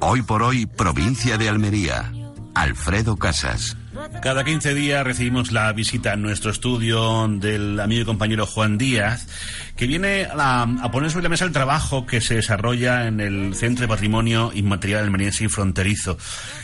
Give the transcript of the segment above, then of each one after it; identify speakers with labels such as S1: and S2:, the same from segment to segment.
S1: Hoy por hoy, provincia de Almería. Alfredo Casas.
S2: Cada 15 días recibimos la visita en nuestro estudio del amigo y compañero Juan Díaz, que viene a, poner sobre la mesa el trabajo que se desarrolla en el Centro de Patrimonio Inmaterial Almeriense y Fronterizo.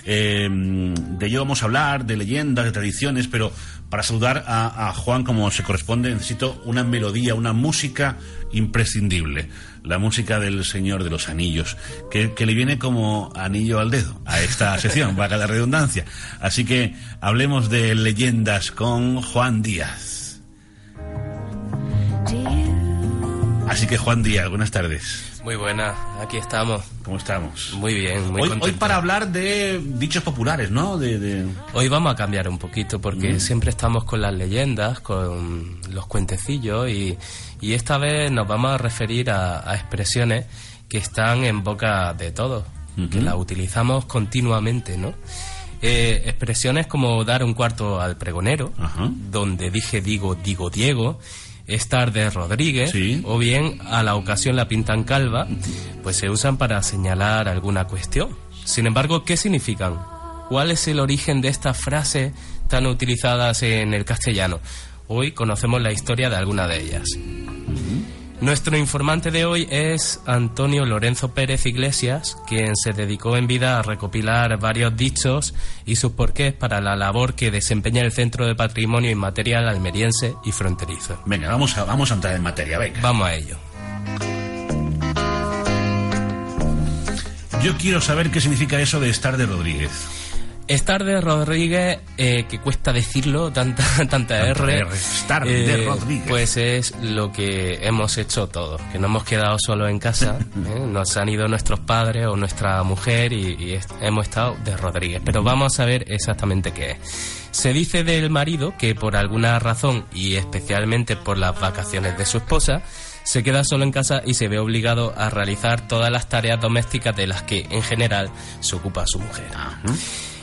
S2: Eh, de ello vamos a hablar, de leyendas, de tradiciones, pero para saludar a, Juan como se corresponde necesito una melodía, una música imprescindible, la música del Señor de los Anillos, que, le viene como anillo al dedo a esta sesión, va la redundancia. Así que hablemos de leyendas con Juan Díaz. Así que Juan Díaz, buenas tardes.
S3: Muy buena, aquí estamos.
S2: ¿Cómo estamos?
S3: Muy bien, muy
S2: hoy, hoy para hablar de dichos populares, ¿no? De,
S3: Hoy vamos a cambiar un poquito porque mm. siempre estamos con las leyendas, con los cuentecillos y, esta vez nos vamos a referir a, expresiones que están en boca de todos, que las utilizamos continuamente, ¿no? Eh, expresiones como dar un cuarto al pregonero, donde dije digo, digo Diego, estar de Rodríguez o bien a la ocasión la pintan calva, pues se usan para señalar alguna cuestión. Sin embargo, ¿qué significan? ¿Cuál es el origen de estas frases tan utilizadas en el castellano? Hoy conocemos la historia de alguna de ellas. Nuestro informante de hoy es Antonio Lorenzo Pérez Iglesias, quien se dedicó en vida a recopilar varios dichos y sus porqués para la labor que desempeña el Centro de Patrimonio Inmaterial Almeriense y Fronterizo.
S2: Venga, vamos a, vamos a entrar en materia, venga.
S3: Vamos a ello.
S2: Yo quiero saber qué significa eso de estar de Rodríguez.
S3: Estar de Rodríguez, eh, que cuesta decirlo, tanta, tanta R,
S2: Estar de eh, Rodríguez.
S3: pues es lo que hemos hecho todos, que no hemos quedado solo en casa, ¿eh? nos han ido nuestros padres o nuestra mujer y, hemos estado de Rodríguez. Pero vamos a ver exactamente qué es. Se dice del marido que por alguna razón, y especialmente por las vacaciones de su esposa, se queda solo en casa y se ve obligado a realizar todas las tareas domésticas de las que en general se ocupa su mujer.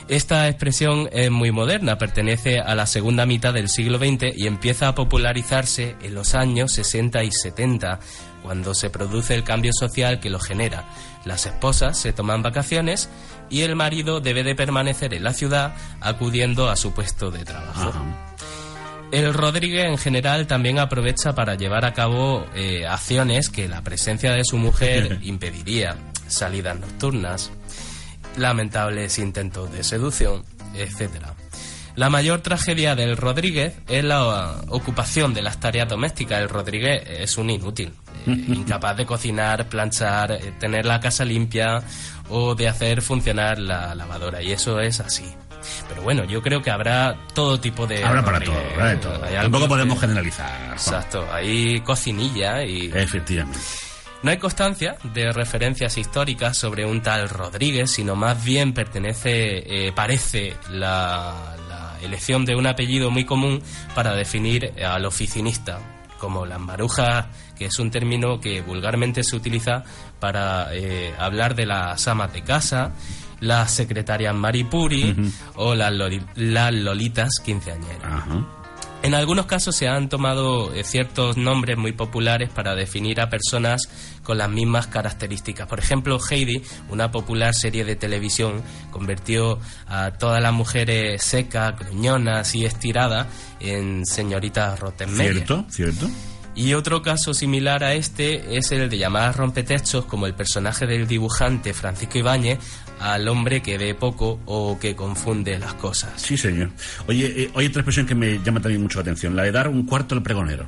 S3: Esta expresión es muy moderna, pertenece a la segunda mitad del siglo XX y empieza a popularizarse en los años 60 y 70, cuando se produce el cambio social que lo genera. Las esposas se toman vacaciones y el marido debe de permanecer en la ciudad acudiendo a su puesto de trabajo. El Rodríguez en general también aprovecha para llevar a cabo eh, acciones que la presencia de su mujer impediría, salidas nocturnas, lamentables intentos de seducción, etc. La mayor tragedia del Rodríguez es la ocupación de las tareas domésticas. El Rodríguez es un inútil, eh, incapaz de cocinar, planchar, eh, tener la casa limpia o de hacer funcionar la lavadora. Y eso es así. Pero bueno, yo creo que habrá todo tipo de...
S2: Habrá para todo, habrá de todo. Tampoco podemos generalizar.
S3: Exacto, hay cocinilla y...
S2: Efectivamente.
S3: No hay constancia de referencias históricas sobre un tal Rodríguez, sino más bien pertenece, eh, parece, la, elección de un apellido muy común para definir al oficinista, como las marujas, que es un término que vulgarmente se utiliza para eh, hablar de las amas de casa, las secretarias maripuri o las, las lolitas quinceañeras. En algunos casos se han tomado eh, ciertos nombres muy populares para definir a personas con las mismas características. Por ejemplo, Heidi, una popular serie de televisión, convirtió a todas las mujeres secas, gruñonas y estiradas en señoritas Rottenmeier.
S2: Cierto, cierto.
S3: Y otro caso similar a este es el de llamadas rompetextos, como el personaje del dibujante Francisco Ibáñez al hombre que ve poco o que confunde las cosas.
S2: Sí, señor. Oye, eh, hay otra expresión que me llama también mucho la atención, la de dar un cuarto al pregonero.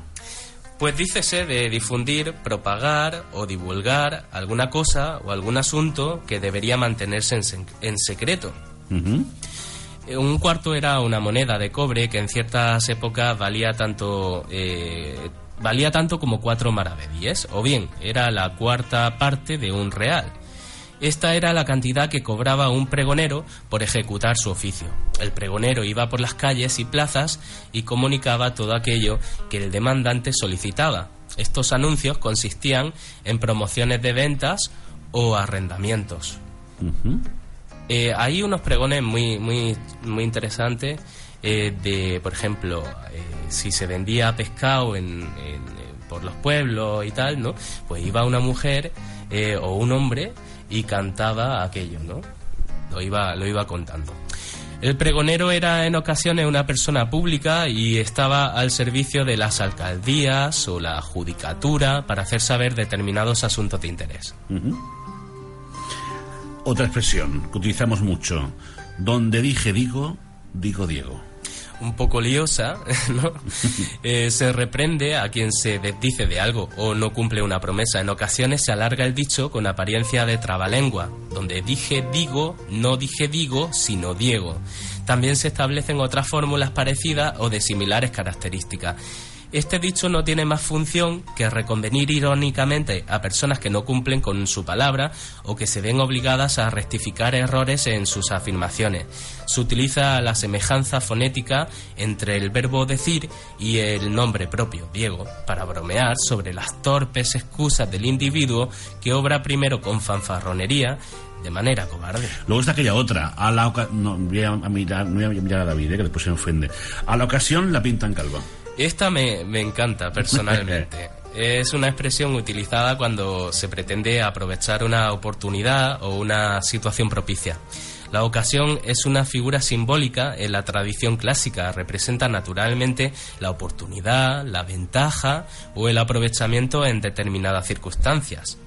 S3: Pues dícese de difundir, propagar o divulgar alguna cosa o algún asunto que debería mantenerse en, secreto. Eh, un cuarto era una moneda de cobre que en ciertas épocas valía tanto eh, valía tanto como cuatro maravedíes, o bien era la cuarta parte de un real. Esta era la cantidad que cobraba un pregonero por ejecutar su oficio. El pregonero iba por las calles y plazas y comunicaba todo aquello que el demandante solicitaba. Estos anuncios consistían en promociones de ventas o arrendamientos. Eh, hay unos pregones muy, muy, muy interesantes eh, de, por ejemplo, eh, si se vendía pescado en, por los pueblos y tal, ¿no? Pues iba una mujer o un hombre y cantaba aquello, ¿no? Lo iba, lo iba contando. El pregonero era en ocasiones una persona pública y estaba al servicio de las alcaldías o la judicatura para hacer saber determinados asuntos de interés.
S2: Otra expresión que utilizamos mucho, donde dije digo, digo Diego
S3: un poco liosa, ¿no? Eh, se reprende a quien se desdice de algo o no cumple una promesa. En ocasiones se alarga el dicho con apariencia de trabalengua, donde dije digo, no dije digo, sino Diego. También se establecen otras fórmulas parecidas o de similares características. Este dicho no tiene más función que reconvenir irónicamente a personas que no cumplen con su palabra o que se ven obligadas a rectificar errores en sus afirmaciones. Se utiliza la semejanza fonética entre el verbo decir y el nombre propio, Diego, para bromear sobre las torpes excusas del individuo que obra primero con fanfarronería de manera cobarde.
S2: Luego está aquella otra, a la no, voy a mirar, no voy a mirar a David, eh, que después se ofende. A la ocasión la pintan calva.
S3: Esta me, encanta personalmente. es una expresión utilizada cuando se pretende aprovechar una oportunidad o una situación propicia. La ocasión es una figura simbólica en la tradición clásica, representa naturalmente la oportunidad, la ventaja o el aprovechamiento en determinadas circunstancias.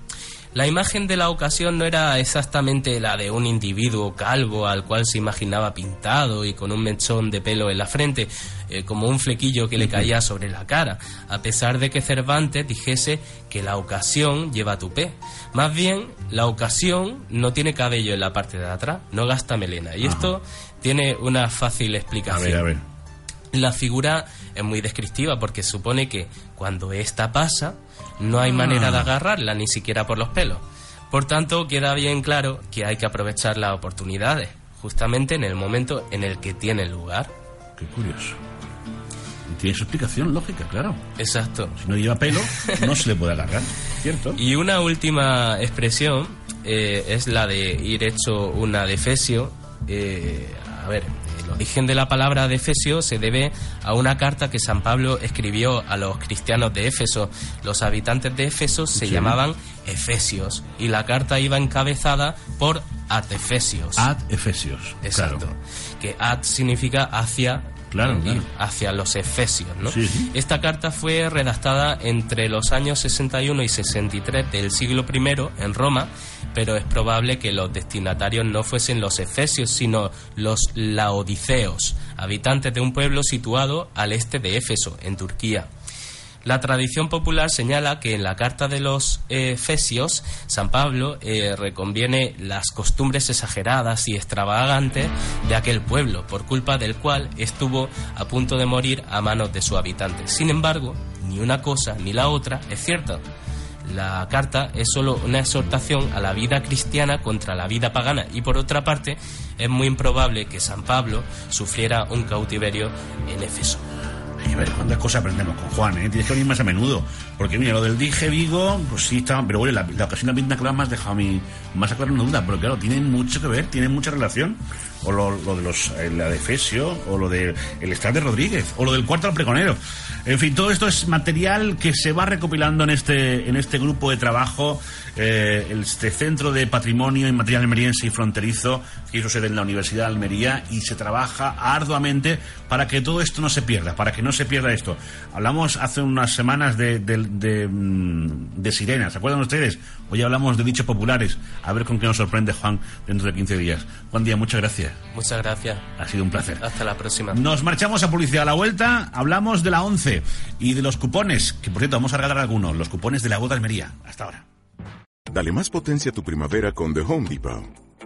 S3: La imagen de la ocasión no era exactamente la de un individuo calvo al cual se imaginaba pintado y con un mechón de pelo en la frente, eh, como un flequillo que le caía sobre la cara, a pesar de que Cervantes dijese que la ocasión lleva tupé. Más bien, la ocasión no tiene cabello en la parte de atrás, no gasta melena. Y esto tiene una fácil explicación. A ver, a ver. La figura es muy descriptiva porque supone que cuando esta pasa, no hay manera de ah. agarrarla, ni siquiera por los pelos. Por tanto, queda bien claro que hay que aprovechar las oportunidades, justamente en el momento en el que tiene lugar.
S2: Qué curioso. Tiene su explicación lógica, claro.
S3: Exacto.
S2: Si no lleva pelo, no se le puede agarrar, ¿cierto?
S3: Y una última expresión eh, es la de ir hecho una defesio. Eh, a ver, el origen de la palabra de Efesio se debe a una carta que San Pablo escribió a los cristianos de Éfeso. Los habitantes de Éfeso se llamaban Efesios y la carta iba encabezada por Ad Efesios.
S2: Ad Efesios.
S3: Exacto. Que ad significa hacia
S2: claro,
S3: hacia los efesios. ¿no? Esta carta fue redactada entre los años 61 y 63 del siglo I en Roma pero es probable que los destinatarios no fuesen los efesios, sino los laodiceos, habitantes de un pueblo situado al este de Éfeso, en Turquía. La tradición popular señala que en la carta de los Efesios, San Pablo eh, reconviene las costumbres exageradas y extravagantes de aquel pueblo, por culpa del cual estuvo a punto de morir a manos de su habitante. Sin embargo, ni una cosa ni la otra es cierta la carta es solo una exhortación a la vida cristiana contra la vida pagana y por otra parte es muy improbable que San Pablo sufriera un cautiverio en Éfeso.
S2: Hay que ver cuántas cosas aprendemos con Juan, ¿eh? Tienes que venir más a menudo. Porque mira, lo del dije Vigo, pues sí está, pero bueno, la, la ocasión de la pinta clava más dejado a mí, más a claro una duda, pero claro, tienen mucho que ver, tienen mucha relación. O lo, de los, eh, la de Efesio, o lo del el estar de Rodríguez, o lo del cuarto al preconero. En fin, todo esto es material que se va recopilando en este, en este grupo de trabajo, eh, este Centro de Patrimonio Inmaterial Almeriense y Fronterizo, que hizo sede en la Universidad de Almería, y se trabaja arduamente para que todo esto no se pierda, para que no se pierda esto. Hablamos hace unas semanas de, de, mm, de, sirenas, ¿se acuerdan ustedes? Hoy hablamos de dichos populares, a ver con qué nos sorprende Juan dentro de 15 días. Juan Día, muchas gracias. gracias.
S3: Muchas gracias.
S2: Ha sido un placer.
S3: Hasta la próxima.
S2: Nos marchamos a publicidad a la vuelta. Hablamos de la 11 y de los cupones, que por cierto vamos a regalar algunos, los cupones de la boda Almería. Hasta ahora.
S4: Dale más potencia a tu primavera con The Home Depot.